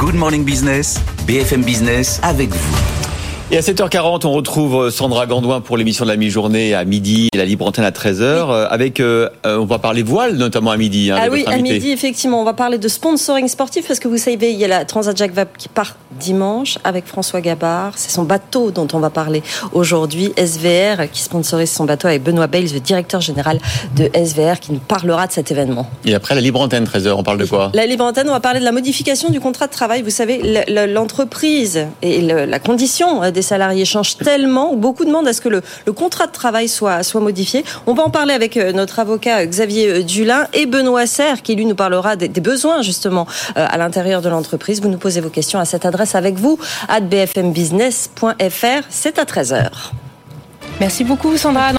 Good Morning Business, BFM Business avec vous. Et à 7h40, on retrouve Sandra Gandouin pour l'émission de la mi-journée à midi et la libre antenne à 13h. Euh, avec, euh, euh, on va parler voile notamment à midi. Hein, ah oui, à midi, effectivement. On va parler de sponsoring sportif parce que vous savez, il y a la Transat Jacques Vabre qui part dimanche avec François Gabard. C'est son bateau dont on va parler aujourd'hui. SVR qui sponsorise son bateau avec Benoît Bales, le directeur général de SVR, qui nous parlera de cet événement. Et après la libre antenne, 13h, on parle de quoi? La libre antenne, on va parler de la modification du contrat de travail. Vous savez, l'entreprise et la condition des salariés changent tellement, beaucoup demandent à ce que le, contrat de travail soit, soit modifié. On va en parler avec euh, notre avocat euh, Xavier euh, Dulin et Benoît Serre, qui lui nous parlera des, besoins justement à l'intérieur de l'entreprise. Vous nous posez vos questions à cette adresse avec vous, at bfmbusiness.fr. C'est à 13h. Merci beaucoup Sandra.